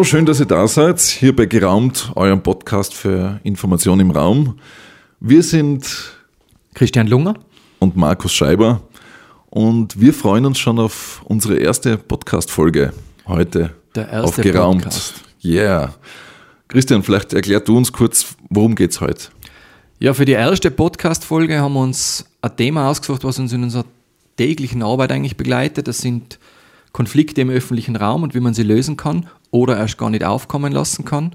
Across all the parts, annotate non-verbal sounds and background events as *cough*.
Hallo, schön, dass ihr da seid. Hier bei Geraumt, eurem Podcast für Information im Raum. Wir sind Christian Lunger und Markus Scheiber und wir freuen uns schon auf unsere erste Podcast-Folge heute. Der erste auf Geraumt. Podcast. Yeah. Christian, vielleicht erklär du uns kurz, worum geht's heute? Ja, für die erste Podcast-Folge haben wir uns ein Thema ausgesucht, was uns in unserer täglichen Arbeit eigentlich begleitet. Das sind Konflikte im öffentlichen Raum und wie man sie lösen kann oder erst gar nicht aufkommen lassen kann.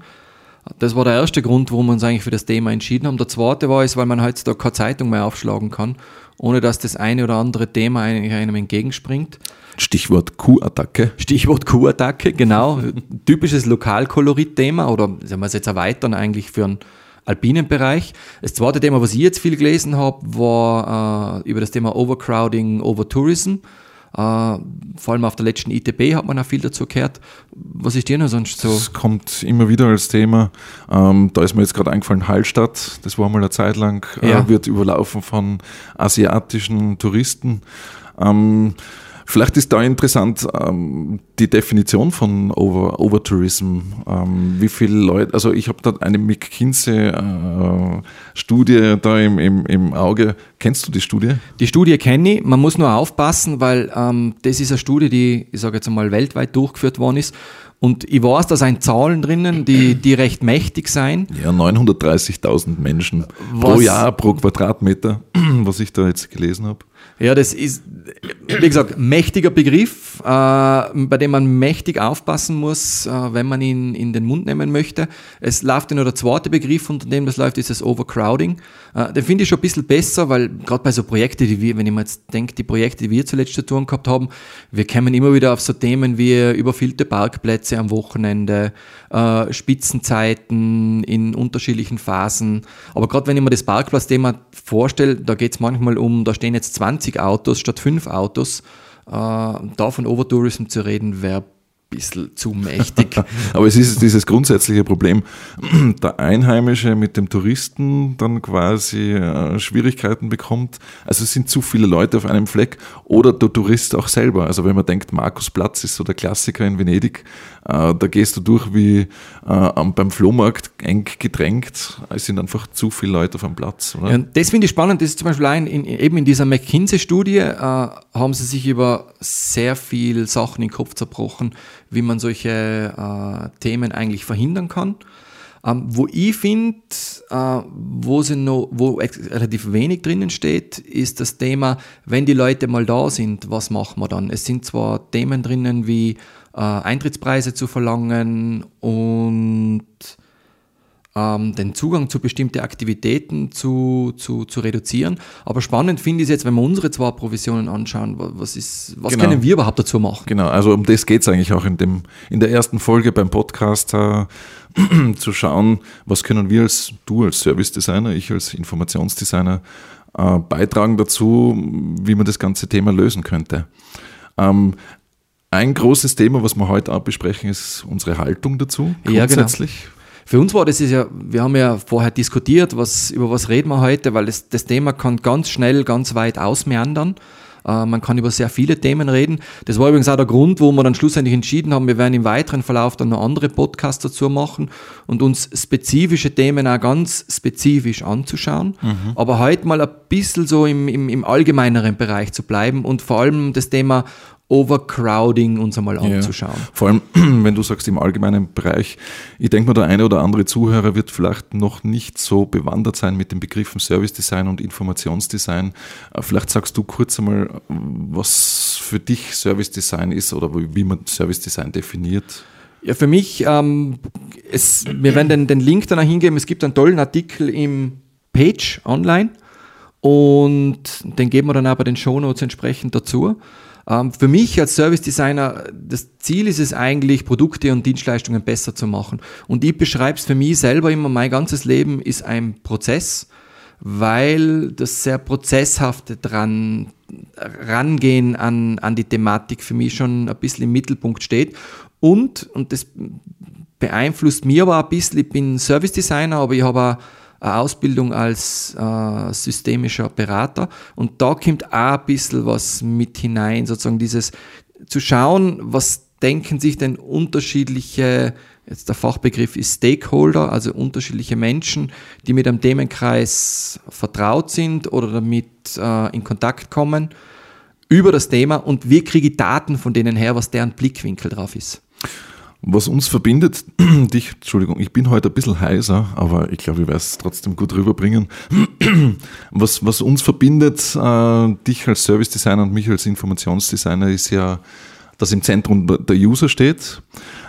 Das war der erste Grund, warum wir uns eigentlich für das Thema entschieden haben. Der zweite war es, weil man heutzutage keine Zeitung mehr aufschlagen kann, ohne dass das eine oder andere Thema einem entgegenspringt. Stichwort Kuhattacke. Stichwort Kuhattacke, genau. *laughs* Typisches Lokalkolorit-Thema oder sagen wir es jetzt erweitern eigentlich für einen alpinen Bereich. Das zweite Thema, was ich jetzt viel gelesen habe, war äh, über das Thema Overcrowding, Overtourism. Uh, vor allem auf der letzten ITB hat man auch viel dazu gehört. Was ist dir noch sonst so? Es kommt immer wieder als Thema. Ähm, da ist mir jetzt gerade eingefallen, Hallstatt, das war mal eine Zeit lang, äh, ja. äh, wird überlaufen von asiatischen Touristen. Ähm, Vielleicht ist da interessant ähm, die Definition von Over, Overtourism. Ähm, wie viele Leute, also ich habe da eine McKinsey-Studie äh, da im, im, im Auge. Kennst du die Studie? Die Studie kenne ich. Man muss nur aufpassen, weil ähm, das ist eine Studie, die, ich sage jetzt einmal, weltweit durchgeführt worden ist. Und ich weiß, da sind Zahlen drinnen, die, die recht mächtig sein. Ja, 930.000 Menschen was, pro Jahr, pro Quadratmeter, *clears throat* was ich da jetzt gelesen habe. Ja, das ist, wie gesagt, mächtiger Begriff, äh, bei dem man mächtig aufpassen muss, äh, wenn man ihn in den Mund nehmen möchte. Es läuft ja nur der zweite Begriff, unter dem das läuft, ist das Overcrowding. Äh, den finde ich schon ein bisschen besser, weil gerade bei so Projekten, die wir, wenn ich mir jetzt denke, die Projekte, die wir zuletzt zu tun gehabt haben, wir kommen immer wieder auf so Themen wie überfüllte Parkplätze am Wochenende, äh, Spitzenzeiten in unterschiedlichen Phasen. Aber gerade wenn ich mir das Parkplatzthema vorstelle, da geht es manchmal um, da stehen jetzt 20 Autos statt 5 Autos. Äh, da von Overtourism zu reden, wäre bisschen zu mächtig. *laughs* Aber es ist dieses grundsätzliche Problem, *clears throat* der Einheimische mit dem Touristen dann quasi äh, Schwierigkeiten bekommt. Also es sind zu viele Leute auf einem Fleck oder der Tourist auch selber. Also wenn man denkt, Markusplatz ist so der Klassiker in Venedig, äh, da gehst du durch wie äh, beim Flohmarkt eng gedrängt. Es sind einfach zu viele Leute auf einem Platz. Ja, das finde ich spannend. Das ist zum Beispiel ein, in, eben in dieser McKinsey-Studie haben sie sich über sehr viele Sachen in den Kopf zerbrochen, wie man solche äh, Themen eigentlich verhindern kann. Ähm, wo ich finde, äh, wo, wo relativ wenig drinnen steht, ist das Thema, wenn die Leute mal da sind, was machen wir dann? Es sind zwar Themen drinnen wie äh, Eintrittspreise zu verlangen und ähm, den Zugang zu bestimmten Aktivitäten zu, zu, zu reduzieren. Aber spannend finde ich es jetzt, wenn wir unsere zwei Provisionen anschauen, was, ist, was genau. können wir überhaupt dazu machen? Genau, also um das geht es eigentlich auch in, dem, in der ersten Folge beim Podcast. Äh, *clears throat* zu schauen, was können wir als du als Service Designer, ich als Informationsdesigner äh, beitragen dazu, wie man das ganze Thema lösen könnte. Ähm, ein großes Thema, was wir heute auch besprechen, ist unsere Haltung dazu. Grundsätzlich. Ja, genau. Für uns war das ist ja, wir haben ja vorher diskutiert, was, über was reden wir heute, weil das, das Thema kann ganz schnell, ganz weit ausmeandern. Äh, man kann über sehr viele Themen reden. Das war übrigens auch der Grund, wo wir dann schlussendlich entschieden haben, wir werden im weiteren Verlauf dann noch andere Podcasts dazu machen und uns spezifische Themen auch ganz spezifisch anzuschauen. Mhm. Aber heute mal ein bisschen so im, im, im allgemeineren Bereich zu bleiben und vor allem das Thema Overcrowding uns einmal anzuschauen. Ja, vor allem, *clears throat* wenn du sagst im allgemeinen Bereich, ich denke mal, der eine oder andere Zuhörer wird vielleicht noch nicht so bewandert sein mit den Begriffen Service Design und Informationsdesign. Äh, vielleicht sagst du kurz einmal, was für dich Service Design ist oder wie man Service Design definiert. Ja, für mich, ähm, es, wir werden den, den Link danach hingeben. Es gibt einen tollen Artikel im Page online und den geben wir dann auch bei den Shownotes entsprechend dazu. Ähm, für mich als Service Designer, das Ziel ist es eigentlich, Produkte und Dienstleistungen besser zu machen. Und ich beschreibe es für mich selber immer, mein ganzes Leben ist ein Prozess, weil das sehr prozesshafte dran rangehen an, an die Thematik für mich schon ein bisschen im Mittelpunkt steht. Und, und das beeinflusst mir aber ein bisschen, ich bin Service Designer, aber ich habe auch eine Ausbildung als äh, systemischer Berater und da kommt auch ein bisschen was mit hinein, sozusagen dieses zu schauen, was denken sich denn unterschiedliche, jetzt der Fachbegriff ist Stakeholder, also unterschiedliche Menschen, die mit einem Themenkreis vertraut sind oder damit äh, in Kontakt kommen, über das Thema und wie kriege ich Daten von denen her, was deren Blickwinkel drauf ist. Was uns verbindet, *clears throat* dich, Entschuldigung, ich bin heute ein bisschen heiser, aber ich glaube, ich werde es trotzdem gut rüberbringen. *clears throat* Was, was uns verbindet, äh, dich als Service Designer und mich als Informationsdesigner, ist ja, dass im Zentrum der User steht.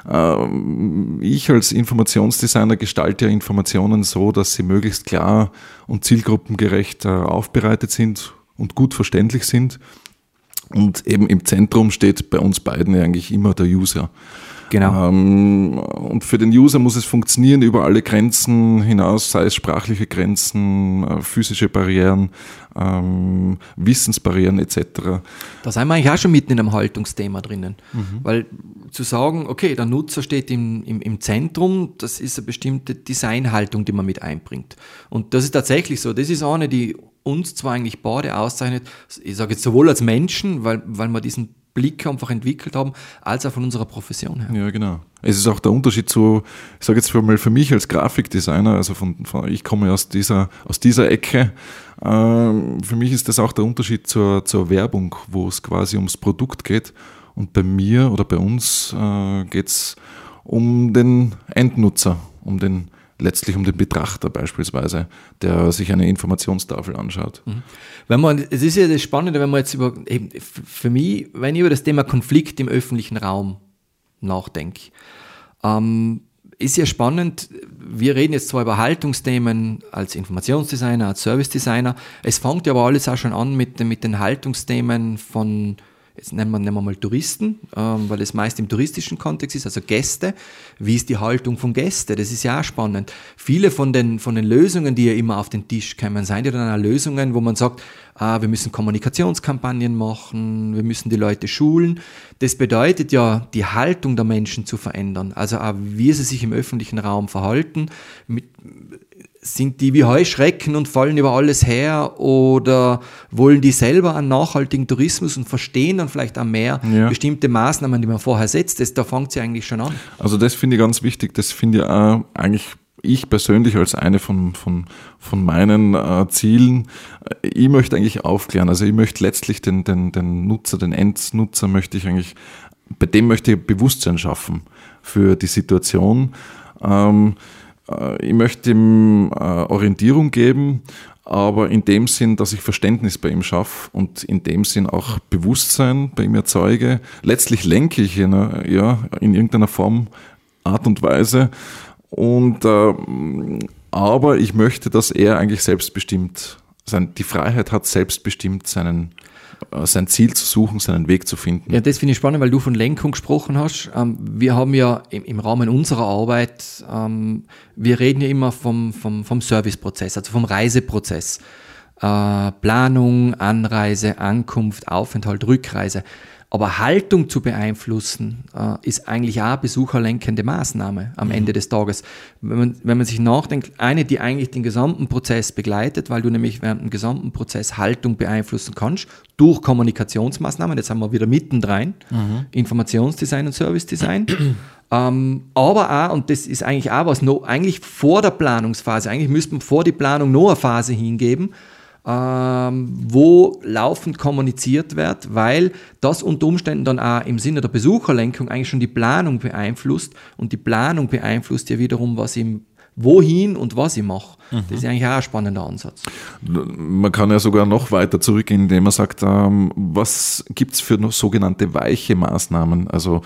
Äh, ich als Informationsdesigner gestalte ja Informationen so, dass sie möglichst klar und zielgruppengerecht äh, aufbereitet sind und gut verständlich sind. Und eben im Zentrum steht bei uns beiden eigentlich immer der User. Genau. Ähm, und für den User muss es funktionieren über alle Grenzen hinaus, sei es sprachliche Grenzen, äh, physische Barrieren, ähm, Wissensbarrieren etc. Da sind wir eigentlich auch schon mitten in einem Haltungsthema drinnen. Mhm. Weil zu sagen, okay, der Nutzer steht im, im, im Zentrum, das ist eine bestimmte Designhaltung, die man mit einbringt. Und das ist tatsächlich so. Das ist eine, die uns zwar eigentlich beide auszeichnet, ich sage jetzt sowohl als Menschen, weil, weil wir diesen Blick einfach entwickelt haben, als auch von unserer Profession her. Ja, genau. Es ist auch der Unterschied zu, ich sage jetzt mal für mich als Grafikdesigner, also von, von ich komme aus dieser, aus dieser Ecke, äh, für mich ist das auch der Unterschied zur, zur Werbung, wo es quasi ums Produkt geht. Und bei mir oder bei uns äh, geht es um den Endnutzer, um den letztlich um den Betrachter beispielsweise, der sich eine Informationstafel anschaut. Mhm. Wenn man, es ist ja das Spannende, wenn man jetzt über, eben, für mich, wenn ich über das Thema Konflikt im öffentlichen Raum nachdenke, ähm, ist ja spannend, wir reden jetzt zwar über Haltungsthemen als Informationsdesigner, als Service-Designer, es fängt ja aber alles auch schon an mit, mit den Haltungsthemen von jetzt nennen wir, nennen wir mal Touristen, ähm, weil es meist im touristischen Kontext ist, also Gäste. Wie ist die Haltung von Gästen? Das ist ja auch spannend. Viele von den, von den Lösungen, die ja immer auf den Tisch kommen, seien ja dann auch Lösungen, wo man sagt, ah, wir müssen Kommunikationskampagnen machen, wir müssen die Leute schulen. Das bedeutet ja, die Haltung der Menschen zu verändern. Also auch, wie sie sich im öffentlichen Raum verhalten, mit, sind die wie Heuschrecken und fallen über alles her oder wollen die selber einen nachhaltigen Tourismus und verstehen dann vielleicht auch mehr ja. bestimmte Maßnahmen, die man vorher setzt? Das, da fängt sie eigentlich schon an. Also das finde ich ganz wichtig. Das finde ich auch eigentlich ich persönlich als eine von, von, von meinen äh, Zielen, ich möchte eigentlich aufklären. Also ich möchte letztlich den, den, den Nutzer, den Endnutzer möchte ich eigentlich, bei dem möchte ich Bewusstsein schaffen für die Situation. Ähm, äh, ich möchte ihm äh, Orientierung geben, aber in dem Sinn, dass ich Verständnis bei ihm schaffe und in dem Sinn auch Bewusstsein bei ihm erzeuge. Letztlich lenke ich ihn ja, in irgendeiner Form, Art und Weise. Und, äh, aber ich möchte, dass er eigentlich selbstbestimmt sein, die Freiheit hat, selbstbestimmt seinen äh, sein Ziel zu suchen, seinen Weg zu finden. Ja, das finde ich spannend, weil du von Lenkung gesprochen hast. Ähm, wir haben ja im, Rahmen unserer Arbeit, ähm, wir reden ja immer vom, vom, vom Serviceprozess, also vom Reiseprozess. Äh, Planung, Anreise, Ankunft, Aufenthalt, Rückreise. Aber Haltung zu beeinflussen, äh, ist eigentlich auch besucherlenkende Maßnahme am Ende des Tages. Wenn man, wenn man sich nachdenkt, eine, die eigentlich den gesamten Prozess begleitet, weil du nämlich während dem gesamten Prozess Haltung beeinflussen kannst, durch Kommunikationsmaßnahmen, jetzt haben wir wieder mittendrin, mhm. Informationsdesign und Servicedesign. *clears throat* ähm, aber auch, und das ist eigentlich auch was, noch, eigentlich vor der Planungsphase, eigentlich müsste man vor die Planung noch eine Phase hingeben, ähm, wo laufend kommuniziert wird, weil das unter Umständen dann auch im Sinne der Besucherlenkung eigentlich schon die Planung beeinflusst und die Planung beeinflusst ja wiederum, was im wohin und was ich mache. Mhm. Das ist eigentlich auch ein spannender Ansatz. Man kann ja sogar noch weiter zurückgehen, indem man sagt, ähm, was gibt es für sogenannte weiche Maßnahmen? Also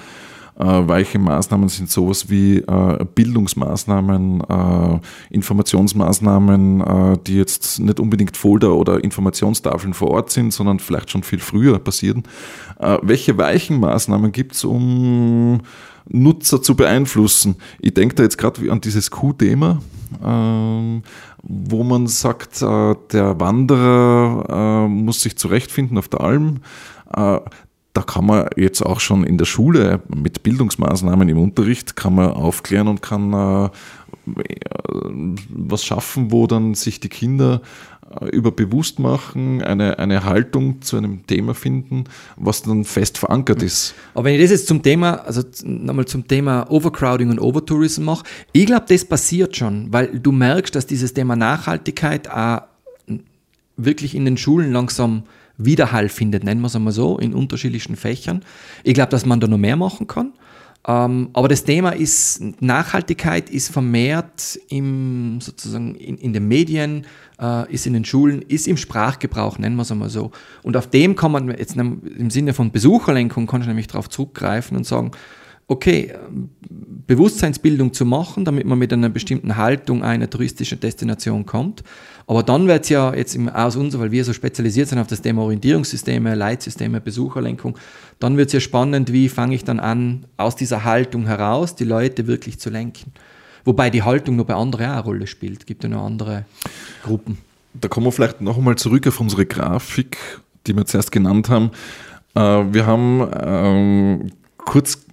weiche Maßnahmen sind sowas wie äh, Bildungsmaßnahmen, äh, Informationsmaßnahmen, äh, die jetzt nicht unbedingt Folder oder Informationstafeln vor Ort sind, sondern vielleicht schon viel früher passieren. Äh, welche weichen Maßnahmen gibt es, um Nutzer zu beeinflussen? Ich denke da jetzt gerade an dieses Q-Thema. Ähm, wo man sagt, äh, der Wanderer muss sich zurechtfinden auf der Alm da kann man jetzt auch schon in der Schule mit Bildungsmaßnahmen im Unterricht kann man aufklären und kann äh, was schaffen, wo dann sich die Kinder äh, über bewusst machen, eine, eine Haltung zu einem Thema finden, was dann fest verankert ist. Aber wenn ich das jetzt zum Thema, also nochmal zum Thema Overcrowding und Overtourism mache, ich glaube, das passiert schon, weil du merkst, dass dieses Thema Nachhaltigkeit auch wirklich in den Schulen langsam Widerhall findet, nennen wir es einmal so, in unterschiedlichen Fächern. Ich glaube, dass man da noch mehr machen kann. Ähm, aber das Thema ist, Nachhaltigkeit ist vermehrt im, sozusagen in, in den Medien, äh, ist in den Schulen, ist im Sprachgebrauch, nennen wir es einmal so. Und auf dem kann man jetzt im Sinne von Besucherlenkung, kann ich nämlich darauf zurückgreifen und sagen, okay, Bewusstseinsbildung zu machen, damit man mit einer bestimmten Haltung eine touristische Destination kommt. Aber dann wird es ja jetzt im, aus uns, weil wir so spezialisiert sind auf das Thema Orientierungssysteme, Leitsysteme, Besucherlenkung, dann wird es ja spannend, wie fange ich dann an, aus dieser Haltung heraus die Leute wirklich zu lenken. Wobei die Haltung noch bei anderen auch eine Rolle spielt. Gibt ja noch andere Gruppen. Da kommen wir vielleicht noch einmal zurück auf unsere Grafik, die wir zuerst genannt haben. Äh, wir haben ähm, kurz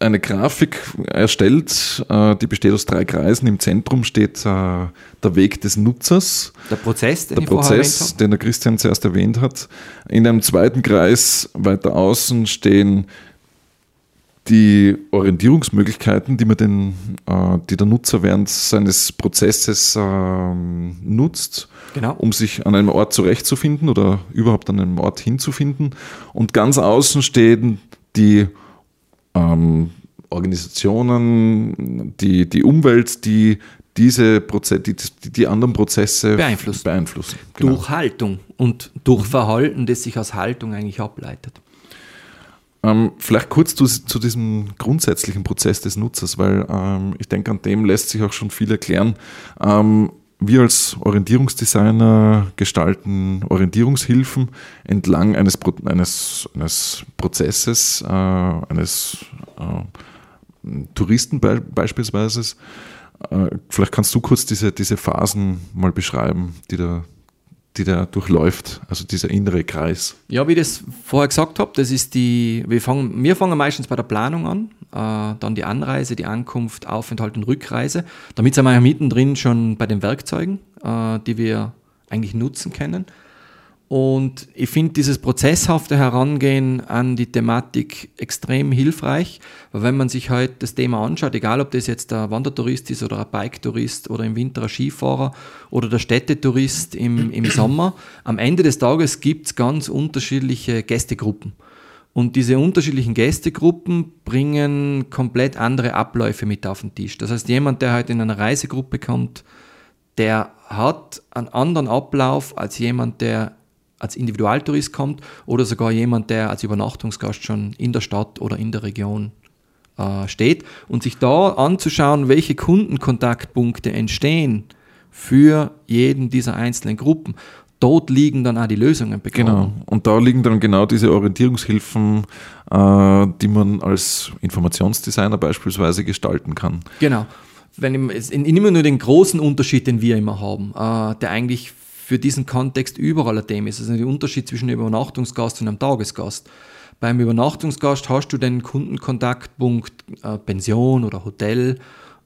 eine Grafik erstellt, äh, die besteht aus drei Kreisen. Im Zentrum steht äh, der Weg des Nutzers. Der Prozess, den, der Prozess, den der Christian zuerst erwähnt hat. In einem zweiten Kreis weiter außen stehen die Orientierungsmöglichkeiten, die, man den, äh, die der Nutzer während seines Prozesses ähm, nutzt, genau. um sich an einem Ort zurechtzufinden oder überhaupt an einem Ort hinzufinden. Und ganz außen stehen die ähm, Organisationen, die, die Umwelt, die diese Prozesse, die, die anderen Prozesse beeinflussen. beeinflussen. Genau. Durch Haltung und durch Verhalten, das sich aus Haltung eigentlich ableitet. Ähm, vielleicht kurz zu, zu, diesem grundsätzlichen Prozess des Nutzers, weil ähm, ich denke, an dem lässt sich auch schon viel erklären. Ähm, wir als Orientierungsdesigner gestalten Orientierungshilfen entlang eines, eines, eines Prozesses, äh, eines äh, Touristen be beispielsweise. Äh, vielleicht kannst du kurz diese, diese Phasen mal beschreiben, die da die da durchläuft, also dieser innere Kreis. Ja, wie ich das vorher gesagt habe, das ist die, wir fangen, wir fangen meistens bei der Planung an, äh, dann die Anreise, die Ankunft, Aufenthalt und Rückreise. Damit sind wir ja mittendrin schon bei den Werkzeugen, äh, die wir eigentlich nutzen können. Und ich finde dieses prozesshafte Herangehen an die Thematik extrem hilfreich, weil wenn man sich halt das Thema anschaut, egal ob das jetzt der Wandertourist ist oder ein Biketourist oder im Winter ein Skifahrer oder der Städtetourist im, im *clears throat* Sommer, am Ende des Tages gibt es ganz unterschiedliche Gästegruppen. Und diese unterschiedlichen Gästegruppen bringen komplett andere Abläufe mit auf den Tisch. Das heißt, jemand, der halt in einer Reisegruppe kommt, der hat einen anderen Ablauf als jemand, der als Individualtourist kommt oder sogar jemand, der als Übernachtungsgast schon in der Stadt oder in der Region äh, steht und sich da anzuschauen, welche Kundenkontaktpunkte entstehen für jeden dieser einzelnen Gruppen. Dort liegen dann auch die Lösungen begraben. Genau. Und da liegen dann genau diese Orientierungshilfen, äh, die man als Informationsdesigner beispielsweise gestalten kann. Genau. Wenn ich, ich nehme nur den großen Unterschied, den wir immer haben, äh, der eigentlich für diesen Kontext überall ein Thema ist. Also der Unterschied zwischen einem Übernachtungsgast und einem Tagesgast. Beim Übernachtungsgast hast du den Kundenkontaktpunkt äh, Pension oder Hotel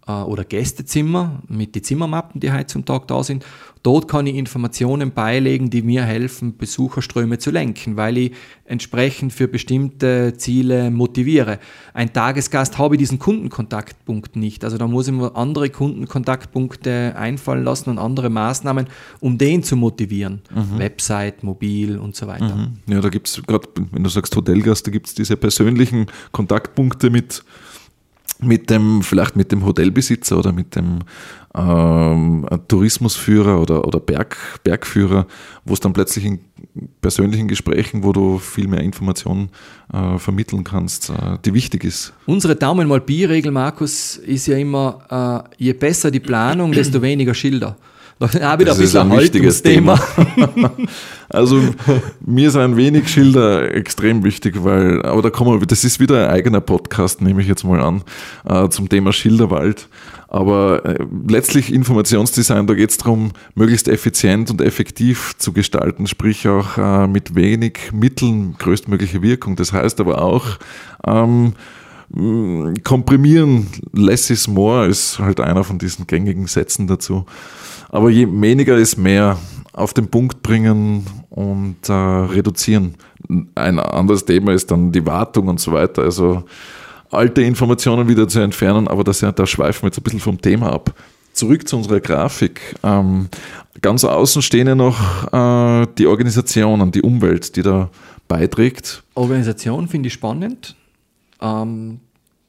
oder Gästezimmer mit den Zimmermappen, die heute zum Tag da sind. Dort kann ich Informationen beilegen, die mir helfen, Besucherströme zu lenken, weil ich entsprechend für bestimmte Ziele motiviere. Ein Tagesgast habe ich diesen Kundenkontaktpunkt nicht. Also da muss ich mir andere Kundenkontaktpunkte einfallen lassen und andere Maßnahmen, um den zu motivieren. Mhm. Website, mobil und so weiter. Mhm. Ja, da gibt es gerade, wenn du sagst Hotelgast, da gibt es diese persönlichen Kontaktpunkte mit mit dem, vielleicht mit dem Hotelbesitzer oder mit dem ähm, Tourismusführer oder, oder Berg, Bergführer, wo es dann plötzlich in persönlichen Gesprächen, wo du viel mehr Informationen äh, vermitteln kannst, äh, die wichtig ist. Unsere Daumen mal Bi-Regel, Markus, ist ja immer, äh, je besser die Planung, desto weniger Schilder. Auch wieder das ein ist ein wichtiges Thema. *laughs* also mir sind wenig Schilder extrem wichtig, weil, aber da kommen wir, das ist wieder ein eigener Podcast, nehme ich jetzt mal an, äh, zum Thema Schilderwald. Aber äh, letztlich Informationsdesign, da geht es darum, möglichst effizient und effektiv zu gestalten, sprich auch äh, mit wenig Mitteln größtmögliche Wirkung. Das heißt aber auch, ähm, komprimieren, less is more ist halt einer von diesen gängigen Sätzen dazu. Aber je weniger ist mehr auf den Punkt bringen und äh, reduzieren. Ein anderes Thema ist dann die Wartung und so weiter. Also alte Informationen wieder zu entfernen, aber das, da schweifen wir jetzt ein bisschen vom Thema ab. Zurück zu unserer Grafik. Ähm, ganz außen stehen ja noch äh, die Organisationen, die Umwelt, die da beiträgt. Organisation finde ich spannend. Ähm,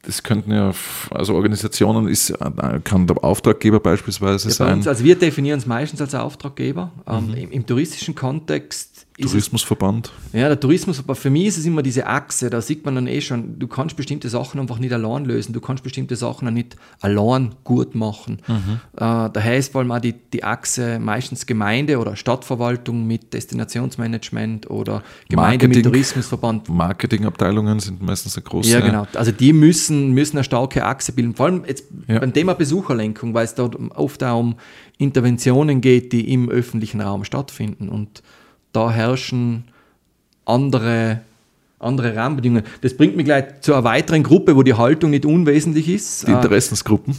das könnten ja, also Organisationen ist, äh, kann der Auftraggeber beispielsweise ja, sein. Uns, also wir definieren es meistens als Auftraggeber. Ähm, mhm. im, im, touristischen Kontext Tourismusverband. Es, ja, der Tourismusverband. Für mich ist es immer diese Achse, da sieht man dann eh schon, du kannst bestimmte Sachen einfach nicht allein lösen, du kannst bestimmte Sachen nicht allein gut machen. Mhm. Äh, daher ist vor allem auch die, die Achse meistens Gemeinde oder Stadtverwaltung mit Destinationsmanagement oder Gemeinde Marketing, mit Tourismusverband. Marketingabteilungen sind meistens eine große. Ja, genau. Also die müssen, müssen eine starke Achse bilden. Vor allem jetzt ja. beim Thema Besucherlenkung, weil es dort oft auch um Interventionen geht, die im öffentlichen Raum stattfinden. Und da herrschen andere, andere Rahmenbedingungen. Das bringt mich gleich zu einer weiteren Gruppe, wo die Haltung nicht unwesentlich ist. Die Interessensgruppen.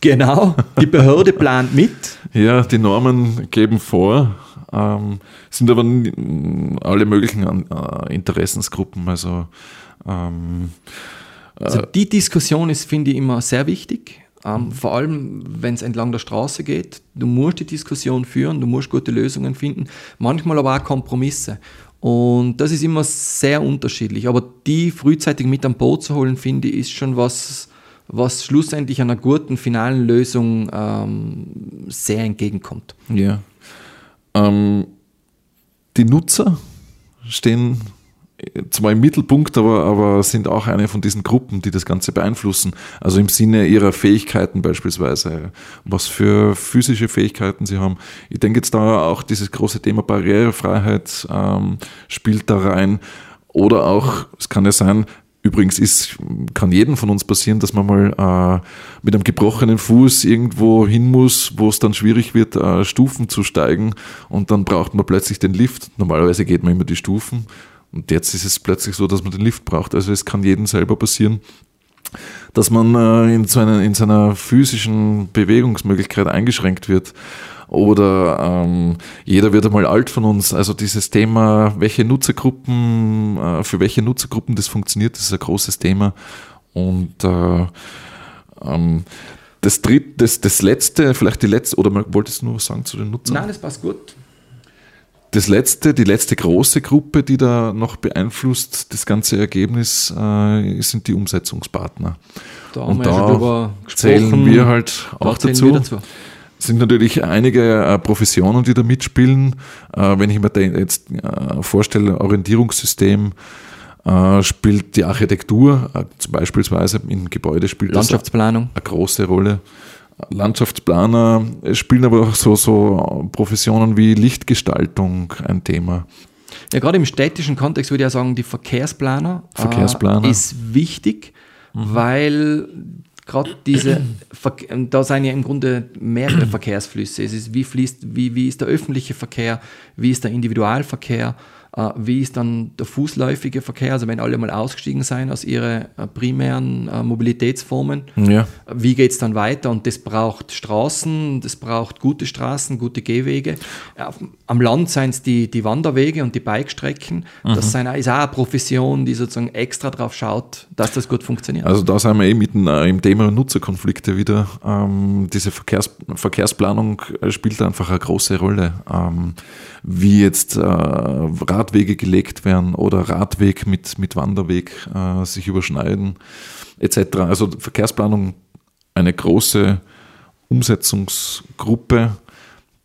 Genau, die Behörde *laughs* plant mit. Ja, die Normen geben vor, ähm, sind aber alle möglichen äh, Interessensgruppen. Also, ähm, also die Diskussion ist, finde ich, immer sehr wichtig. Ähm, vor allem, wenn es entlang der Straße geht. Du musst die Diskussion führen, du musst gute Lösungen finden, manchmal aber auch Kompromisse. Und das ist immer sehr unterschiedlich. Aber die frühzeitig mit an Boot zu holen, finde ich, ist schon was, was schlussendlich einer guten finalen Lösung ähm, sehr entgegenkommt. Ja. Ähm, die Nutzer stehen zwar im Mittelpunkt, aber, aber sind auch eine von diesen Gruppen, die das Ganze beeinflussen. Also im Sinne ihrer Fähigkeiten beispielsweise, was für physische Fähigkeiten sie haben. Ich denke jetzt da auch dieses große Thema Barrierefreiheit ähm, spielt da rein. Oder auch, es kann ja sein, Übrigens ist, kann jedem von uns passieren, dass man mal äh, mit einem gebrochenen Fuß irgendwo hin muss, wo es dann schwierig wird, äh, Stufen zu steigen und dann braucht man plötzlich den Lift. Normalerweise geht man immer die Stufen und jetzt ist es plötzlich so, dass man den Lift braucht. Also es kann jedem selber passieren, dass man äh, in, so einer, in seiner physischen Bewegungsmöglichkeit eingeschränkt wird. Oder ähm, jeder wird einmal alt von uns. Also dieses Thema, welche Nutzergruppen, äh, für welche Nutzergruppen das funktioniert, das ist ein großes Thema. Und äh, ähm, das dritte, das, das letzte, vielleicht die letzte, oder wolltest du nur was sagen zu den Nutzern? Nein, das passt gut. Das letzte, die letzte große Gruppe, die da noch beeinflusst das ganze Ergebnis, äh, sind die Umsetzungspartner. Da Und da zählen wir halt auch dazu. dazu. Sind natürlich einige äh, Professionen, die da mitspielen. Äh, wenn ich mir da jetzt äh, vorstelle, Orientierungssystem, äh, spielt die Architektur, äh, beispielsweise im Gebäude spielt Landschaftsplanung. eine große Rolle. Landschaftsplaner spielen aber auch so, so Professionen wie Lichtgestaltung ein Thema. Ja, gerade im städtischen Kontext würde ich ja sagen, die Verkehrsplaner, Verkehrsplaner. Äh, ist wichtig, mhm. weil gerade diese, *clears throat* da sind ja im Grunde mehrere Verkehrsflüsse. Es ist, wie fließt, wie, wie ist der öffentliche Verkehr, wie ist der Individualverkehr, äh, wie ist dann der fußläufige Verkehr, also wenn alle mal ausgestiegen sein aus ihren äh, primären äh, Mobilitätsformen, ja. wie geht es dann weiter? Und das braucht Straßen, das braucht gute Straßen, gute Gehwege. Am Land seien es die, die Wanderwege und die Bikestrecken. Mhm. Das ist auch eine Profession, die sozusagen extra darauf schaut, dass das gut funktioniert. Also da sind wir eben mitten im Thema Nutzerkonflikte wieder. Ähm, diese Verkehrs Verkehrsplanung spielt einfach eine große Rolle. Ähm, wie jetzt äh, Radwege gelegt werden oder Radweg mit, mit Wanderweg äh, sich überschneiden etc. Also Verkehrsplanung eine große Umsetzungsgruppe,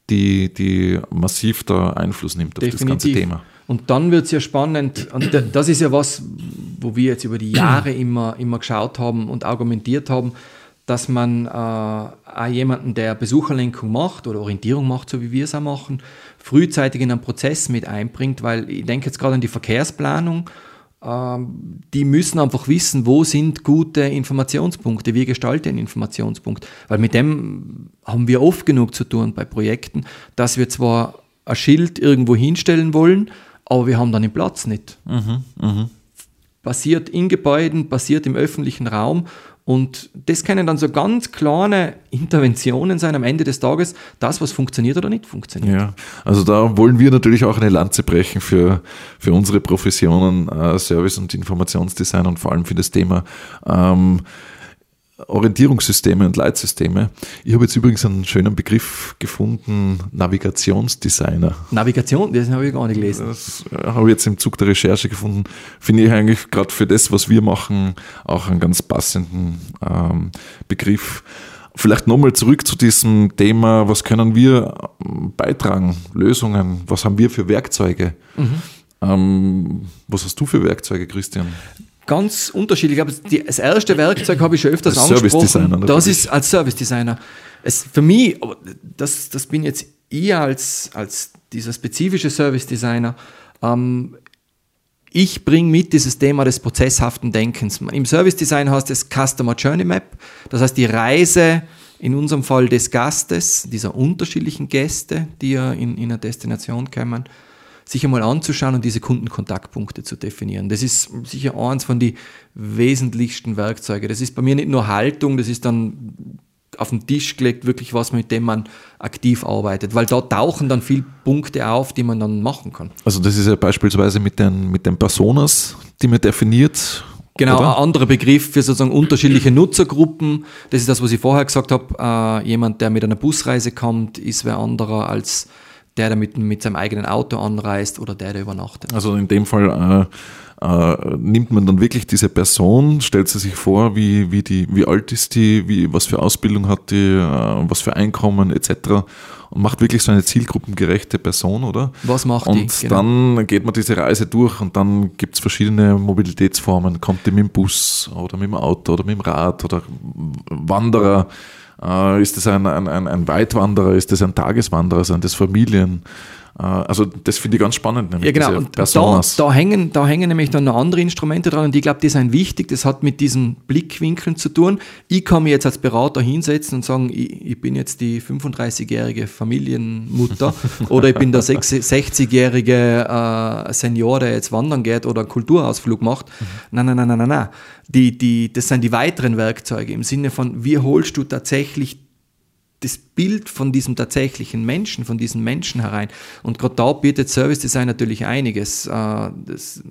die, die massiv da Einfluss nimmt auf Definitiv. das ganze Thema. Und dann wird es ja spannend, und das ist ja was, wo wir jetzt über die *clears throat* Jahre immer, immer geschaut haben und argumentiert haben, dass man äh, auch jemanden, der Besucherlenkung macht oder Orientierung macht, so wie wir es auch machen, frühzeitig in einen Prozess mit einbringt, weil ich denke jetzt gerade an die Verkehrsplanung ähm, die müssen einfach wissen, wo sind gute Informationspunkte, wie gestalte ich einen Informationspunkt. Weil mit dem haben wir oft genug zu tun bei Projekten, dass wir zwar ein Schild irgendwo hinstellen wollen, aber wir haben dann den Platz nicht. Mhm, mh. Passiert in Gebäuden, passiert im öffentlichen Raum und das können dann so ganz kleine Interventionen sein am Ende des Tages, das, was funktioniert oder nicht funktioniert. Ja, also da wollen wir natürlich auch eine Lanze brechen für, für unsere Professionen, äh, Service- und Informationsdesign und vor allem für das Thema ähm, Orientierungssysteme und Leitsysteme. Ich habe jetzt übrigens einen schönen Begriff gefunden, Navigationsdesigner. Navigation, das habe ich gar nicht gelesen. Das äh, habe ich jetzt im Zug der Recherche gefunden. Finde ich eigentlich gerade für das, was wir machen, auch einen ganz passenden ähm, Begriff. Vielleicht nochmal zurück zu diesem Thema, was können wir ähm, beitragen, Lösungen, was haben wir für Werkzeuge? Mhm. Ähm, was hast du für Werkzeuge, Christian? Ganz unterschiedlich. Aber das erste Werkzeug habe ich schon öfters als angesprochen. Service Designer, das ist als Service Designer. Es, für mich, das, das bin jetzt ich als, als dieser spezifische Service Designer. Ähm, ich bringe mit dieses Thema des prozesshaften Denkens. Im Service Design heißt es Customer Journey Map. Das heißt, die Reise in unserem Fall des Gastes, dieser unterschiedlichen Gäste, die ja in, in eine Destination kommen, sich einmal anzuschauen und diese Kundenkontaktpunkte zu definieren. Das ist sicher eins von den wesentlichsten Werkzeugen. Das ist bei mir nicht nur Haltung, das ist dann auf den Tisch gelegt, wirklich was, mit dem man aktiv arbeitet, weil da tauchen dann viele Punkte auf, die man dann machen kann. Also das ist ja beispielsweise mit den, mit den Personas, die man definiert, Genau, Oder? ein anderer Begriff für sozusagen unterschiedliche Nutzergruppen. Das ist das, was ich vorher gesagt habe. Äh, jemand, der mit einer Busreise kommt, ist wer anderer als der, der mit, mit seinem eigenen Auto anreist oder der, der übernachtet. Also in dem Fall äh, äh, nimmt man dann wirklich diese Person, stellt sie sich vor, wie, wie, die, wie alt ist die, wie, was für Ausbildung hat die, äh, was für Einkommen etc. Und macht wirklich so eine zielgruppengerechte Person, oder? Was macht und die? Und genau. dann geht man diese Reise durch und dann gibt es verschiedene Mobilitätsformen. Kommt die mit dem Bus oder mit dem Auto oder mit dem Rad oder Wanderer. Äh, ist das ein, ein, ein, ein Weitwanderer? Ist das ein Tageswanderer? Sind das Familien? Äh, also das finde ich ganz spannend. Ja genau, und da, da, hängen, da hängen nämlich dann noch andere Instrumente dran und ich glaube, die sind wichtig, das hat mit diesen Blickwinkeln zu tun. Ich kann mich jetzt als Berater hinsetzen und sagen, ich, ich bin jetzt die 35-jährige Familienmutter *laughs* oder ich bin der 60-jährige äh, Senior, der jetzt wandern geht oder einen Kulturausflug macht. Nein, nein, nein, nein, nein. nein. Die, die, das sind die weiteren Werkzeuge im Sinne von, wie holst du tatsächlich das Bild von diesem tatsächlichen Menschen, von diesen Menschen herein. Und gerade da bietet Service Design natürlich einiges. Äh, das,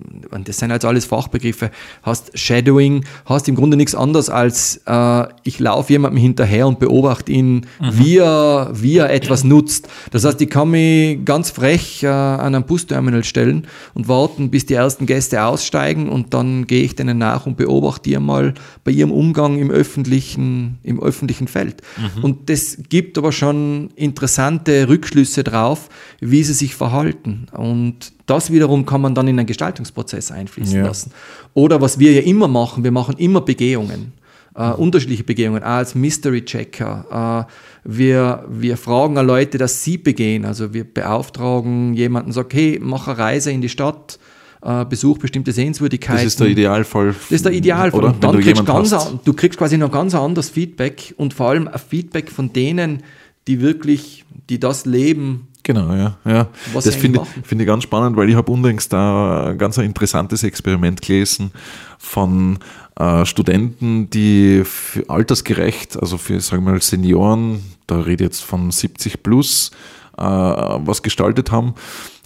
das sind also alles Fachbegriffe. Hast Shadowing, hast im Grunde nichts anderes als äh, ich laufe jemandem hinterher und beobachte ihn, mhm. wie, er, wie er etwas nutzt. Das heißt, ich kann mich ganz frech äh, an einem Busterminal stellen und warten, bis die ersten Gäste aussteigen und dann gehe ich denen nach und beobachte die mal bei ihrem Umgang im öffentlichen, im öffentlichen Feld. Mhm. Und das gibt aber schon interessante Rückschlüsse drauf, wie sie sich verhalten. Und das wiederum kann man dann in einen Gestaltungsprozess einfließen ja. lassen. Oder was wir ja immer machen, wir machen immer Begehungen. Uh, unterschiedliche Begehungen, auch als Mystery Checker. Uh, wir, wir fragen Leute, dass sie begehen. Also wir beauftragen jemanden, sagt, hey, mach eine Reise in die Stadt, uh, besuch bestimmte Sehenswürdigkeiten. Das ist der Idealfall. Das ist der Idealfall. Oder? Und dann du kriegst ganz, du kriegst quasi noch ganz anderes Feedback und vor allem ein Feedback von denen, die wirklich, die das leben. Genau, ja. ja. Was das finde find ich ganz spannend, weil ich habe unlängst da ein ganz interessantes Experiment gelesen von äh, Studenten, die für altersgerecht, also für, sagen wir mal, Senioren, da rede ich jetzt von 70 plus, äh, was gestaltet haben.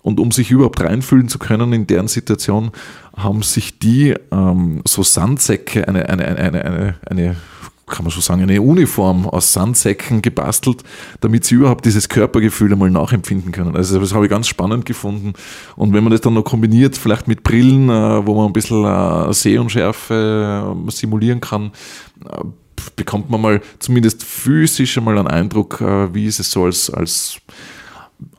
Und um sich überhaupt reinfühlen zu können in deren Situation, haben sich die ähm, so Sandsäcke, eine, eine, eine, eine, eine kann man so sagen, eine Uniform aus Sandsäcken gebastelt, damit sie überhaupt dieses Körpergefühl einmal nachempfinden können. Also das habe ich ganz spannend gefunden. Und wenn man das dann noch kombiniert, vielleicht mit Brillen, äh, wo man ein bisschen äh, Sehunschärfe äh, simulieren kann, bekommt man mal zumindest physisch einmal einen Eindruck, wie ist es so als, als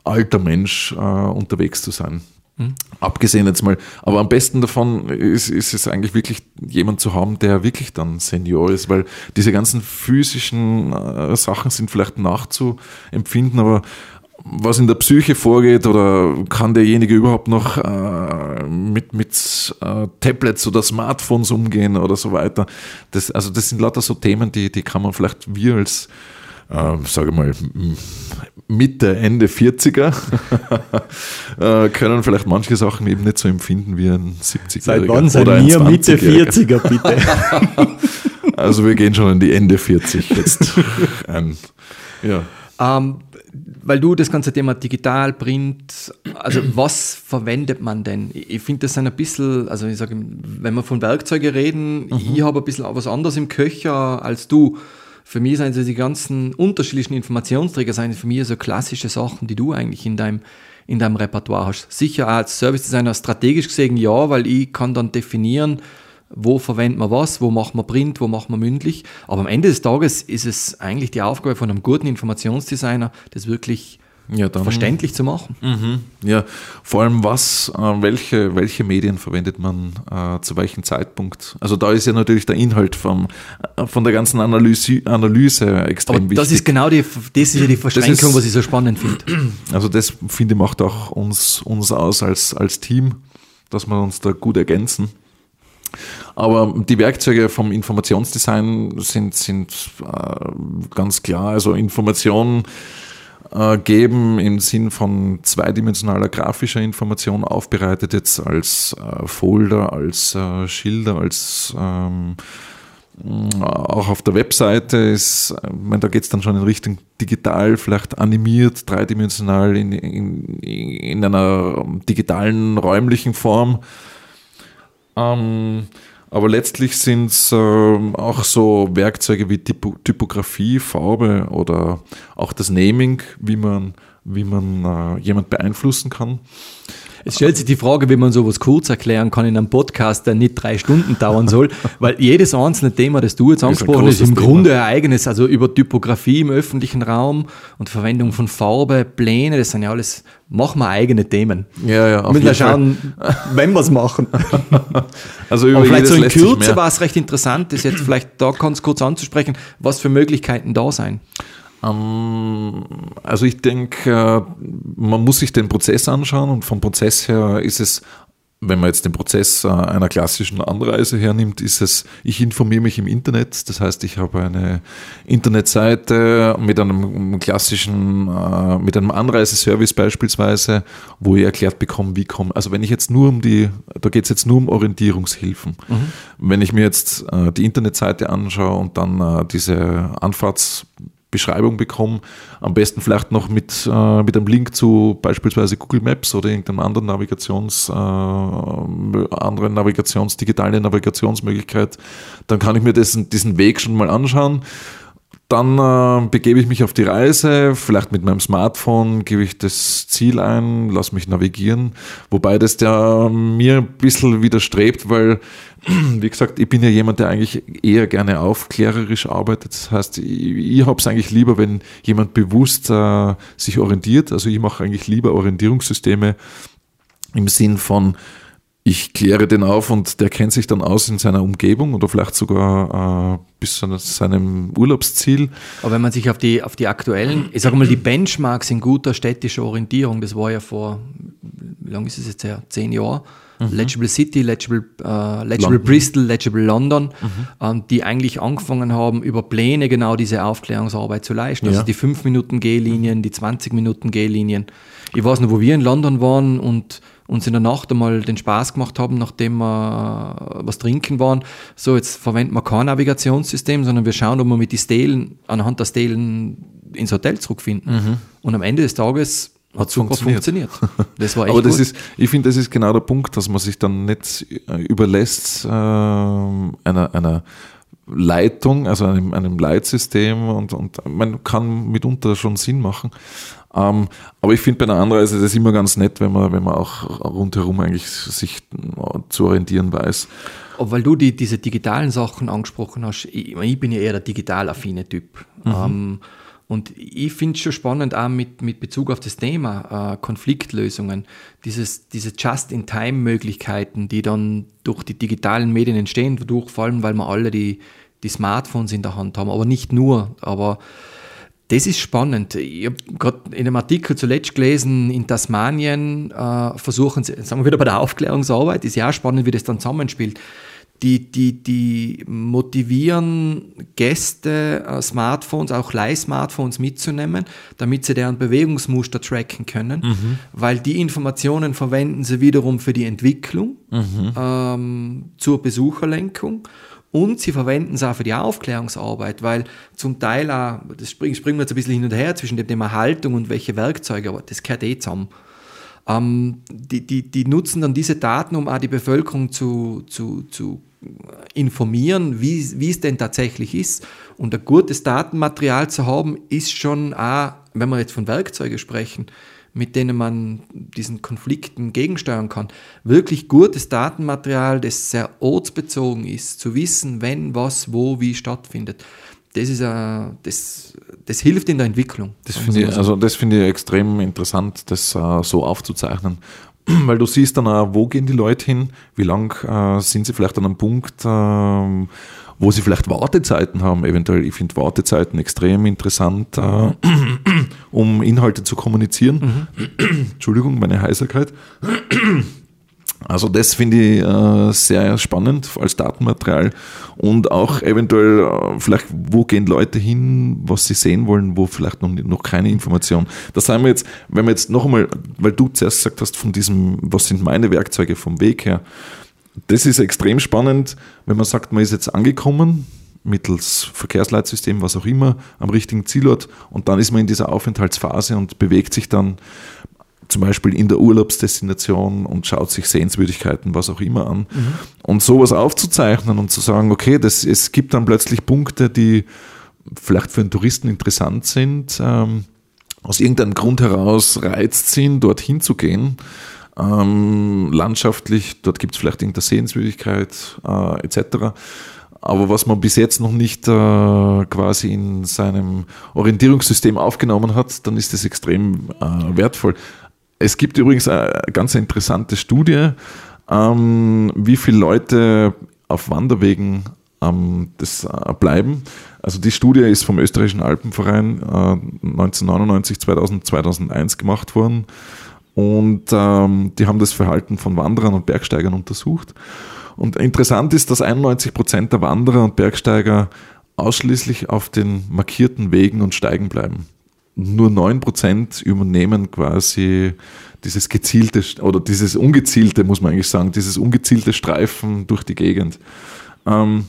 alter Mensch unterwegs zu sein. Mhm. Abgesehen jetzt mal, aber am besten davon ist, ist es eigentlich wirklich jemand zu haben, der wirklich dann Senior ist, weil diese ganzen physischen äh, Sachen sind vielleicht nachzuempfinden, aber was in der Psyche vorgeht oder kann derjenige überhaupt noch äh, mit, mit äh, Tablets oder Smartphones umgehen oder so weiter. Das, also das sind lauter so Themen, die, die kann man vielleicht wir als äh, sage mal, Mitte, Ende 40er, *laughs* äh, können vielleicht manche Sachen eben nicht so empfinden wie ein 70-Jähriger. Seit wann seid ihr Mitte 40er, bitte? *laughs* also wir gehen schon in die Ende 40 jetzt. *laughs* ein, ja. Ähm, weil du das ganze Thema digital, Print, also was verwendet man denn? Ich finde das ein bisschen, also ich sage, wenn wir von Werkzeugen reden, mhm. ich habe ein bisschen was anderes im Köcher als du. Für mich sind so die ganzen unterschiedlichen Informationsträger sind für mich so klassische Sachen, die du eigentlich in deinem, in deinem Repertoire hast. Sicher als Service Designer strategisch gesehen ja, weil ich kann dann definieren, wo verwenden wir was, wo machen wir Print, wo machen wir mündlich. Aber am Ende des Tages ist es eigentlich die Aufgabe von einem guten Informationsdesigner, das wirklich ja, dann, verständlich zu machen. Mhm, ja, vor allem was, äh, welche, welche Medien verwendet man äh, zu welchem Zeitpunkt? Also da ist ja natürlich der Inhalt vom, äh, von der ganzen Analyse, Analyse extrem Aber wichtig. Das ist genau die, das ist ja die Verschränkung, ist, was ich so spannend finde. *clears throat* Also das finde ich macht auch uns, uns aus als, als Team, dass wir uns da gut ergänzen. Aber die Werkzeuge vom Informationsdesign sind, sind äh, ganz klar. Also Informationen äh, geben im Sinn von zweidimensionaler grafischer Information aufbereitet jetzt als äh, Folder, als äh, Schilder, als ähm, auch auf der Webseite ist, ich meine, da geht es dann schon in Richtung digital, vielleicht animiert, dreidimensional in, in, in einer digitalen räumlichen Form. Ähm, aber letztlich sind es äh, auch so Werkzeuge wie Typo Typografie, Farbe oder auch das Naming, wie man, wie man äh, jemand beeinflussen kann. Es stellt sich die Frage, wie man sowas kurz erklären kann in einem Podcast, der nicht drei Stunden *laughs* dauern soll, weil jedes einzelne Thema, das du jetzt angesprochen hast, ist im Thema. Grunde ein eigenes, also über Typografie im öffentlichen Raum und Verwendung von Farbe, Pläne, das sind ja alles, machen wir eigene Themen. Ja, ja. Müssen wir schauen, *laughs* wenn wir es machen. *laughs* also über Aber vielleicht so in Kürze war es recht interessant, das jetzt vielleicht da ganz kurz anzusprechen, was für Möglichkeiten da sein. Ähm, also ich denke, äh, man muss sich den Prozess anschauen und vom Prozess her ist es wenn man jetzt den Prozess äh, einer klassischen Anreise hernimmt, ist es, ich informiere mich im Internet. Das heißt, ich habe eine Internetseite mit einem klassischen, äh, mit einem Anreiseservice beispielsweise, wo ich erklärt bekomme, wie komme. Also wenn ich jetzt nur um die, da geht es jetzt nur um Orientierungshilfen. Mhm. Wenn ich mir jetzt die Internetseite anschaue und dann diese Anfahrts Beschreibung bekomme. Am besten vielleicht noch mit, äh, mit einem Link zu beispielsweise Google Maps oder irgendeinem anderen Navigations, äh, anderen Navigations, digitale Navigationsmöglichkeit. Dann kann ich mir dessen, diesen Weg schon mal anschauen. Dann äh, begebe ich mich auf die Reise, vielleicht mit meinem Smartphone gebe ich das Ziel ein, lasse mich navigieren, wobei das der mir ein bisschen widerstrebt, weil *clears throat* wie gesagt, ich bin ja jemand, der eigentlich eher gerne aufklärerisch arbeitet. Das heißt, ich, ich habe es eigentlich lieber, wenn jemand bewusst äh, sich orientiert. Also ich mache eigentlich lieber Orientierungssysteme im Sinn von, ich kläre den auf und der kennt sich dann aus in seiner Umgebung oder vielleicht sogar äh, bis zu seinem Urlaubsziel. Aber wenn man sich auf die, auf die aktuellen, ich sage mal, die Benchmarks in guter städtischer Orientierung, das war ja vor, wie lange ist es jetzt her? Zehn Jahre mhm. Legible City, Legible, äh, Legible Bristol, Legible London, mhm. ähm, die eigentlich angefangen haben, über Pläne genau diese Aufklärungsarbeit zu leisten. Also ja. Also die 5 Minuten Gehlinien, die 20 Minuten Gehlinien. Ich weiß noch, wo wir in London waren und uns in der Nacht einmal den Spaß gemacht haben, nachdem wir was trinken waren. So, jetzt verwenden wir kein Navigationssystem, sondern wir schauen, ob wir mit den Stelen, anhand der Stelen ins Hotel zurückfinden. Mhm. Und am Ende des Tages hat super funktioniert. funktioniert. Das war *laughs* echt Aber das gut. ist, ich finde, das ist genau der Punkt, dass man sich dann nicht äh, überlässt äh, einer, einer Leitung, also einem, einem Leitsystem und, und man kann mitunter schon Sinn machen. Ähm, aber ich finde bei einer Anreise das ist immer ganz nett, wenn man, wenn man auch rundherum eigentlich sich zu orientieren weiß. Aber weil du die, diese digitalen Sachen angesprochen hast, ich, ich bin ja eher der digital affine Typ. Mhm. Ähm, und ich finde es schon spannend, auch mit, mit Bezug auf das Thema äh, Konfliktlösungen, dieses, diese Just-in-Time-Möglichkeiten, die dann durch die digitalen Medien entstehen, dadurch vor allem, weil wir alle die, die Smartphones in der Hand haben, aber nicht nur. Aber Das ist spannend. Ich habe gerade in einem Artikel zuletzt gelesen, in Tasmanien äh, versuchen sie, sagen wir wieder bei der Aufklärungsarbeit, ist ja auch spannend, wie das dann zusammenspielt. Die, die, die motivieren Gäste, äh, Smartphones, auch Leih-Smartphones mitzunehmen, damit sie deren Bewegungsmuster tracken können, mhm. weil die Informationen verwenden sie wiederum für die Entwicklung, mhm. ähm, zur Besucherlenkung und sie verwenden es auch für die Aufklärungsarbeit, weil zum Teil auch, das springen, springen wir jetzt ein bisschen hin und her zwischen dem Thema Haltung und welche Werkzeuge, aber das gehört eh zusammen. Ähm, die, die, die nutzen dann diese Daten, um auch die Bevölkerung zu, zu, zu informieren, wie, wie es denn tatsächlich ist. Und ein gutes Datenmaterial zu haben, ist schon auch, wenn wir jetzt von Werkzeugen sprechen, mit denen man diesen Konflikten gegensteuern kann. Wirklich gutes Datenmaterial, das sehr ortsbezogen ist, zu wissen, wenn, was, wo, wie stattfindet. Das, ist, uh, das, das hilft in der Entwicklung. Das finde ich, also das finde ich extrem interessant, das uh, so aufzuzeichnen, *clears throat* weil du siehst dann auch, wo gehen die Leute hin, wie lang uh, sind sie vielleicht an einem Punkt, ähm, wo sie vielleicht Wartezeiten haben, eventuell. Ich finde Wartezeiten extrem interessant, äh, *clears throat* um Inhalte zu kommunizieren. Mhm. *clears throat* Entschuldigung, meine Heiserkeit. Also das finde ich äh, sehr spannend als Datenmaterial. Und auch eventuell äh, vielleicht, wo gehen Leute hin, was sie sehen wollen, wo vielleicht noch, noch keine Information. Da sagen wir jetzt, wenn wir jetzt noch einmal, weil du zuerst gesagt hast von diesem, was sind meine Werkzeuge vom Weg her, das ist extrem spannend, wenn man sagt, man ist jetzt angekommen, mittels Verkehrsleitsystem, was auch immer, am richtigen Zielort. Und dann ist man in dieser Aufenthaltsphase und bewegt sich dann zum Beispiel in der Urlaubsdestination und schaut sich Sehenswürdigkeiten, was auch immer an. Mhm. Und sowas aufzuzeichnen und zu sagen, okay, das, es gibt dann plötzlich Punkte, die vielleicht für einen Touristen interessant sind, ähm, aus irgendeinem Grund heraus reizt sind, dorthin zu gehen ähm, landschaftlich, dort gibt es vielleicht irgendeine Sehenswürdigkeit äh, etc. Aber was man bis jetzt noch nicht äh, quasi in seinem Orientierungssystem aufgenommen hat, dann ist das extrem äh, wertvoll. Es gibt übrigens eine ganz interessante Studie, ähm, wie viele Leute auf Wanderwegen ähm, das äh, bleiben. Also die Studie ist vom österreichischen Alpenverein 1999, 2000, 2001 gemacht worden. Und ähm, die haben das Verhalten von Wanderern und Bergsteigern untersucht. Und interessant ist, dass 91 Prozent der Wanderer und Bergsteiger ausschließlich auf den markierten Wegen und Steigen bleiben. Nur 9 Prozent übernehmen quasi dieses gezielte oder dieses ungezielte, muss man eigentlich sagen, dieses ungezielte Streifen durch die Gegend. Ähm,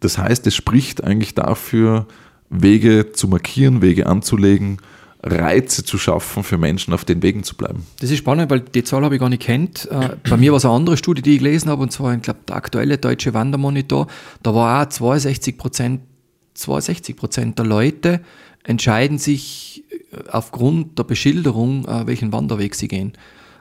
das heißt, es spricht eigentlich dafür, Wege zu markieren, Wege anzulegen, Reize zu schaffen, für Menschen auf den Wegen zu bleiben. Das ist spannend, weil die Zahl habe ich gar nicht kennt. Äh, bei mir war es eine andere Studie, die ich gelesen habe, und zwar, ich glaube, der aktuelle deutsche Wandermonitor. Da war auch 62 Prozent, 62 Prozent der Leute entscheiden sich äh, aufgrund der Beschilderung, äh, welchen Wanderweg sie gehen.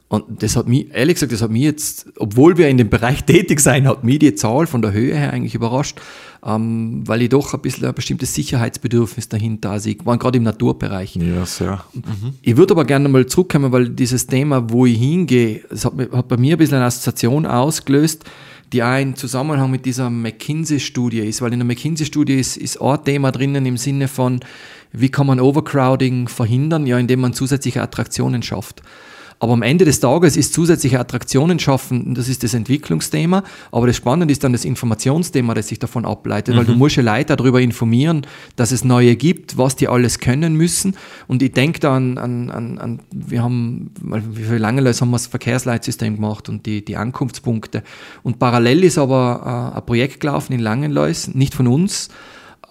Und das hat mich, ehrlich gesagt, das hat mich jetzt, obwohl wir in dem Bereich *laughs* tätig sein, hat mich die Zahl von der Höhe her eigentlich überrascht, ähm, weil ich doch ein bisschen ein bestimmtes Sicherheitsbedürfnis dahinter sehe, waren gerade im Naturbereich. Ja, sehr. Mhm. Ich würde aber gerne mal zurückkommen, weil dieses Thema, wo ich hingehe, das hat, hat bei mir ein bisschen eine Assoziation ausgelöst, die auch in Zusammenhang mit dieser McKinsey-Studie ist, weil in der McKinsey-Studie ist, ist ein Thema drinnen im Sinne von, wie kann man Overcrowding verhindern? Ja, indem man zusätzliche Attraktionen schafft. Aber am Ende des Tages ist zusätzliche Attraktionen schaffen, das ist das Entwicklungsthema. Aber das Spannende ist dann das Informationsthema, das sich davon ableitet, mhm. weil du mhm. musst ja Leute darüber informieren, dass es neue gibt, was die alles können müssen. Und ich denke da an, an, an, wir haben, wie viele lange haben wir das Verkehrsleitsystem gemacht und die, die Ankunftspunkte. Und parallel ist aber äh, ein Projekt gelaufen in Langenlois, nicht von uns,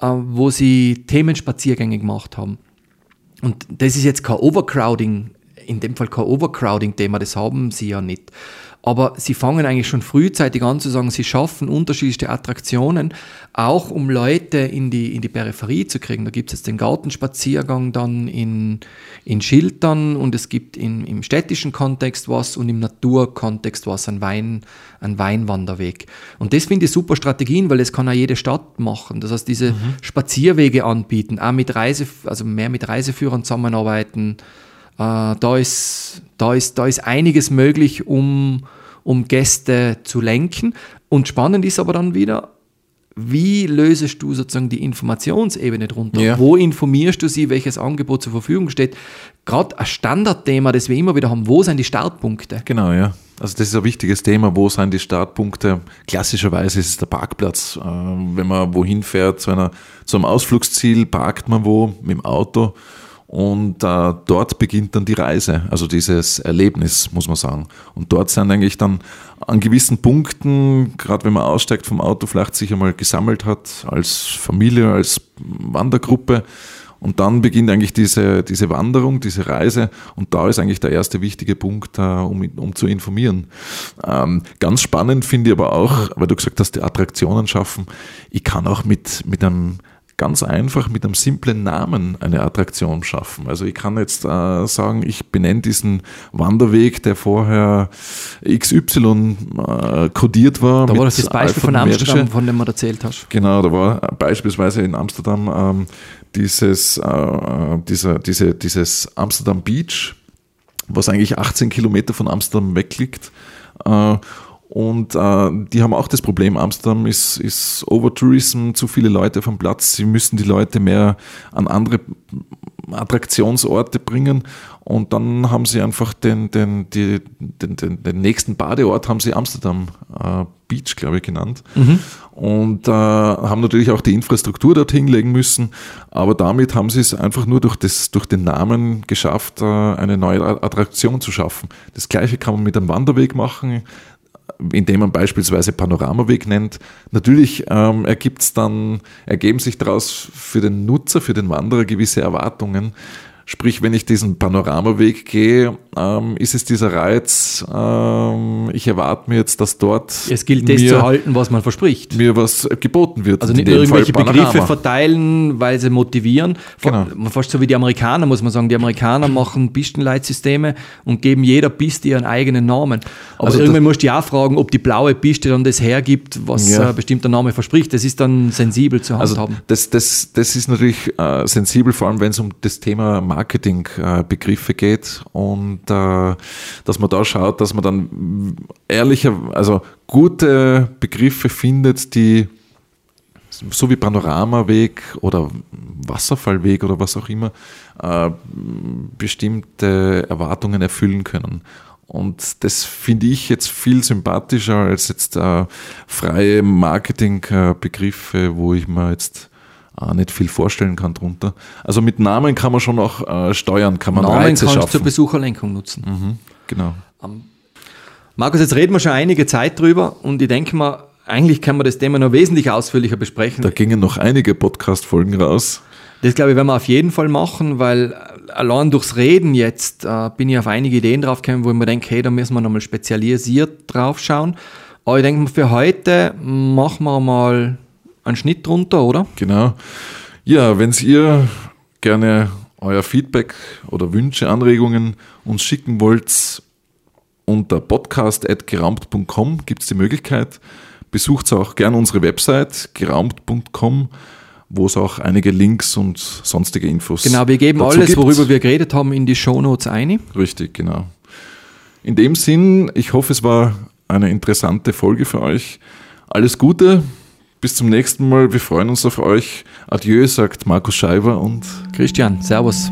wo sie Themenspaziergänge gemacht haben. Und das ist jetzt kein Overcrowding in dem Fall kein Overcrowding-Thema, das haben sie ja nicht. Aber sie fangen eigentlich schon frühzeitig an zu sagen, sie schaffen unterschiedliche Attraktionen, auch um Leute in die, in die Peripherie zu kriegen. Da gibt es jetzt den Gartenspaziergang dann in, in Schiltern und es gibt in, im städtischen Kontext was und im Naturkontext was, ein, Wein, ein Weinwanderweg. Und das finde ich super Strategien, weil das kann auch jede Stadt machen. Das heißt, diese mhm. Spazierwege anbieten, auch mit Reise, also mehr mit Reiseführern zusammenarbeiten, da, ist, da, ist, da ist einiges möglich, um, um Gäste zu lenken. Und spannend ist aber dann wieder, wie lösest du sozusagen die Informationsebene drunter? Ja. Wo informierst du sie, welches Angebot zur Verfügung steht? Gerade ein Standardthema, das wir immer wieder haben, wo sind die Startpunkte? Genau, ja. Also das ist ein wichtiges Thema. Wo sind die Startpunkte? Klassischerweise ist es der Parkplatz. Äh, Wenn man wohin fährt, zu, einer, zu einem Ausflugsziel, parkt man wo mit dem Auto und äh, dort beginnt dann die Reise, also dieses Erlebnis, muss man sagen. Und dort sind eigentlich dann an gewissen Punkten, gerade wenn man aussteigt vom Auto, vielleicht sich einmal gesammelt hat, als Familie, als Wandergruppe, und dann beginnt eigentlich diese, diese Wanderung, diese Reise. Und da ist eigentlich der erste wichtige Punkt, äh, um, um zu informieren. Ähm, ganz spannend finde ich aber auch, weil du gesagt hast, die Attraktionen schaffen. Ich kann auch mit, mit einem ganz einfach mit einem simplen Namen eine Attraktion schaffen. Also ich kann jetzt äh, sagen, ich benenne diesen Wanderweg, der vorher XY äh, kodiert war. Da war das das Beispiel von Amsterdam, von dem du erzählt hast. Genau, da war beispielsweise in Amsterdam ähm, dieses, äh, dieser, diese, dieses Amsterdam Beach, was eigentlich 18 Kilometer von Amsterdam weg liegt. Äh, und äh, die haben auch das Problem, Amsterdam ist, ist Overtourism, zu viele Leute vom Platz, sie müssen die Leute mehr an andere Attraktionsorte bringen. Und dann haben sie einfach den, den, die, den, den, den nächsten Badeort haben sie Amsterdam äh, Beach, glaube ich, genannt. Und äh, haben natürlich auch die Infrastruktur dorthin legen müssen, aber damit haben sie es einfach nur durch, das, durch den Namen geschafft, äh, eine neue Attraktion zu schaffen. Das gleiche kann man mit einem Wanderweg machen, indem man beispielsweise Panoramaweg nennt. Natürlich ähm, ergibt's dann, ergeben sich daraus für den Nutzer, für den Wanderer gewisse Erwartungen. Sprich, wenn ich diesen Panoramaweg gehe, ähm, ist es dieser Reiz, ähm, ich erwarte mir jetzt, dass dort Es gilt das mir, zu halten, was man verspricht. mir was geboten wird. Also nicht irgendwelche Begriffe verteilen, weil sie motivieren. Genau. Fast so wie die Amerikaner, muss man sagen. Die Amerikaner machen Pistenleitsysteme und geben jeder Piste ihren eigenen Namen. Aber Also irgendwann musst du auch fragen, ob die blaue Piste dann das hergibt, was Ja. ein bestimmter Name verspricht. Das ist dann sensibel zu Also handhaben. das, das, das ist natürlich äh, sensibel, vor allem wenn es um das Thema Marketingbegriffe äh, geht und äh, dass man da schaut, dass man dann ehrlicher, also gute Begriffe findet, die so wie Panoramaweg oder Wasserfallweg oder was auch immer, äh, bestimmte Erwartungen erfüllen können. Und das finde ich jetzt viel sympathischer als jetzt freie Marketingbegriffe, wo ich mir jetzt äh, nicht viel vorstellen kann drunter. Also mit Namen kann man schon auch äh, steuern, kann man Namen Reize kannst du zur schaffen. Besucherlenkung nutzen. Mhm, genau. Markus, jetzt reden wir schon einige Zeit drüber und ich denke mal, eigentlich können wir das Thema noch wesentlich ausführlicher besprechen. Da gingen noch einige Podcast-Folgen raus. Das glaube ich, werden wir auf jeden Fall machen, weil allein durchs Reden jetzt äh, bin ich auf einige Ideen drauf gekommen, wo ich mir denke, hey, da müssen wir nochmal spezialisiert drauf schauen. Aber ich denke, für heute machen wir mal einen Schnitt drunter, oder? Genau. Ja, wenn ihr gerne euer Feedback oder Wünsche, Anregungen uns schicken wollt, unter podcast.geraumt.com gibt es die Möglichkeit. Besucht auch gerne unsere Website geraumt.com, wo es auch einige Links und sonstige Infos Genau, wir geben alles, gibt. worüber wir geredet haben, in die Shownotes ein. Richtig, genau. In dem Sinn, ich hoffe, es war eine interessante Folge für euch. Alles Gute, bis zum nächsten Mal. Wir freuen uns auf euch. Adieu, sagt Markus Scheiber und Christian, Servus.